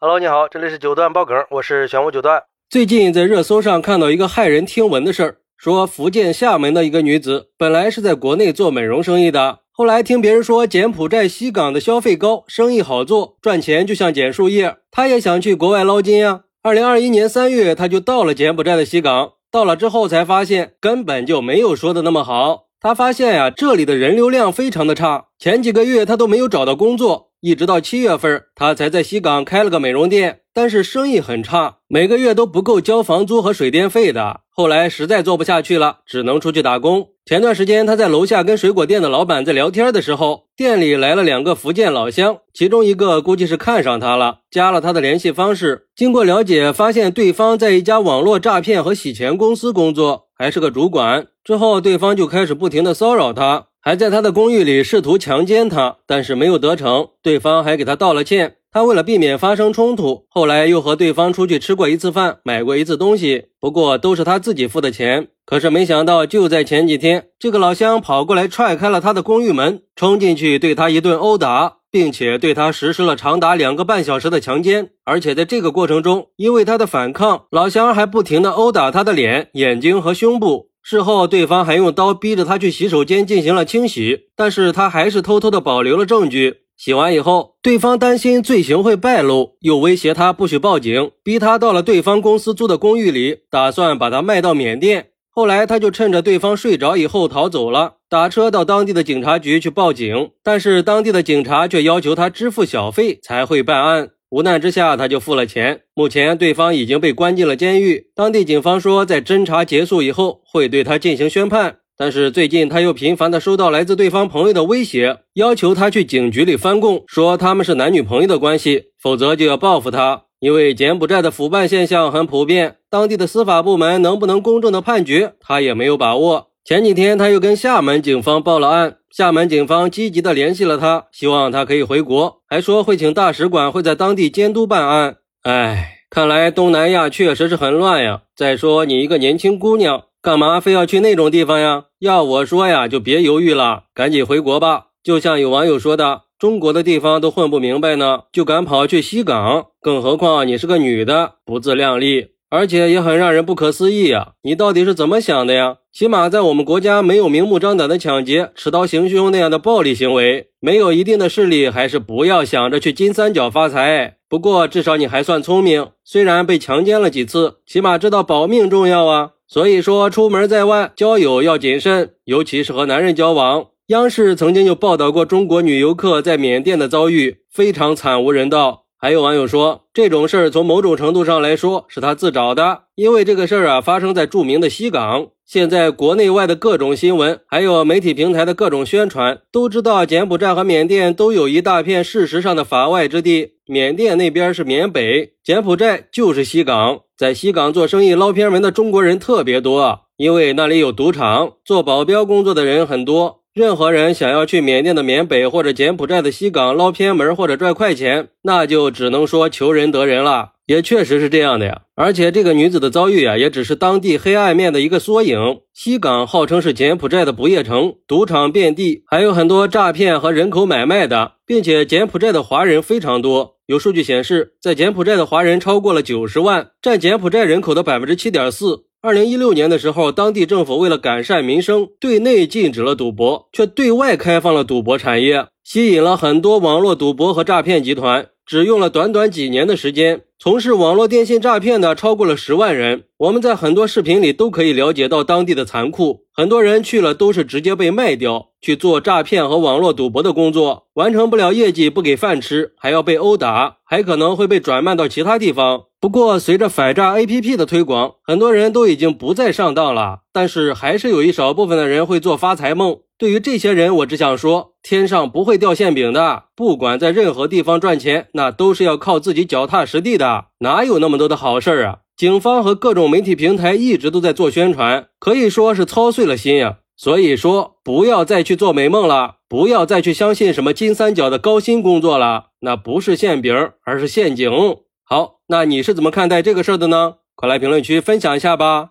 Hello，你好，这里是九段爆梗，我是玄武九段。最近在热搜上看到一个骇人听闻的事儿，说福建厦门的一个女子本来是在国内做美容生意的，后来听别人说柬埔寨西港的消费高，生意好做，赚钱就像捡树叶，她也想去国外捞金呀。二零二一年三月，她就到了柬埔寨的西港，到了之后才发现根本就没有说的那么好。她发现呀，这里的人流量非常的差，前几个月她都没有找到工作。一直到七月份，他才在西港开了个美容店，但是生意很差，每个月都不够交房租和水电费的。后来实在做不下去了，只能出去打工。前段时间，他在楼下跟水果店的老板在聊天的时候，店里来了两个福建老乡，其中一个估计是看上他了，加了他的联系方式。经过了解，发现对方在一家网络诈骗和洗钱公司工作，还是个主管。之后，对方就开始不停的骚扰他。还在他的公寓里试图强奸他，但是没有得逞。对方还给他道了歉。他为了避免发生冲突，后来又和对方出去吃过一次饭，买过一次东西，不过都是他自己付的钱。可是没想到，就在前几天，这个老乡跑过来踹开了他的公寓门，冲进去对他一顿殴打，并且对他实施了长达两个半小时的强奸。而且在这个过程中，因为他的反抗，老乡还不停地殴打他的脸、眼睛和胸部。事后，对方还用刀逼着他去洗手间进行了清洗，但是他还是偷偷的保留了证据。洗完以后，对方担心罪行会败露，又威胁他不许报警，逼他到了对方公司租的公寓里，打算把他卖到缅甸。后来，他就趁着对方睡着以后逃走了，打车到当地的警察局去报警，但是当地的警察却要求他支付小费才会办案。无奈之下，他就付了钱。目前，对方已经被关进了监狱。当地警方说，在侦查结束以后，会对他进行宣判。但是最近，他又频繁地收到来自对方朋友的威胁，要求他去警局里翻供，说他们是男女朋友的关系，否则就要报复他。因为柬埔寨的腐败现象很普遍，当地的司法部门能不能公正的判决，他也没有把握。前几天，他又跟厦门警方报了案。厦门警方积极的联系了他，希望他可以回国，还说会请大使馆会在当地监督办案。哎，看来东南亚确实是很乱呀。再说你一个年轻姑娘，干嘛非要去那种地方呀？要我说呀，就别犹豫了，赶紧回国吧。就像有网友说的，中国的地方都混不明白呢，就敢跑去西港，更何况你是个女的，不自量力。而且也很让人不可思议呀！你到底是怎么想的呀？起码在我们国家没有明目张胆的抢劫、持刀行凶那样的暴力行为，没有一定的势力，还是不要想着去金三角发财。不过至少你还算聪明，虽然被强奸了几次，起码知道保命重要啊。所以说，出门在外交友要谨慎，尤其是和男人交往。央视曾经就报道过中国女游客在缅甸的遭遇，非常惨无人道。还有网友说，这种事儿从某种程度上来说是他自找的，因为这个事儿啊发生在著名的西港。现在国内外的各种新闻，还有媒体平台的各种宣传，都知道柬埔寨和缅甸都有一大片事实上的法外之地。缅甸那边是缅北，柬埔寨就是西港。在西港做生意捞偏门的中国人特别多，因为那里有赌场，做保镖工作的人很多。任何人想要去缅甸的缅北或者柬埔寨的西港捞偏门或者赚快钱，那就只能说求人得人了。也确实是这样的呀。而且这个女子的遭遇啊，也只是当地黑暗面的一个缩影。西港号称是柬埔寨的不夜城，赌场遍地，还有很多诈骗和人口买卖的，并且柬埔寨的华人非常多。有数据显示，在柬埔寨的华人超过了九十万，占柬埔寨人口的百分之七点四。二零一六年的时候，当地政府为了改善民生，对内禁止了赌博，却对外开放了赌博产业，吸引了很多网络赌博和诈骗集团。只用了短短几年的时间，从事网络电信诈骗的超过了十万人。我们在很多视频里都可以了解到当地的残酷，很多人去了都是直接被卖掉去做诈骗和网络赌博的工作，完成不了业绩不给饭吃，还要被殴打，还可能会被转卖到其他地方。不过，随着反诈 APP 的推广，很多人都已经不再上当了，但是还是有一少部分的人会做发财梦。对于这些人，我只想说，天上不会掉馅饼的。不管在任何地方赚钱，那都是要靠自己脚踏实地的，哪有那么多的好事儿啊？警方和各种媒体平台一直都在做宣传，可以说是操碎了心呀。所以说，不要再去做美梦了，不要再去相信什么金三角的高薪工作了，那不是馅饼，而是陷阱。好，那你是怎么看待这个事儿的呢？快来评论区分享一下吧。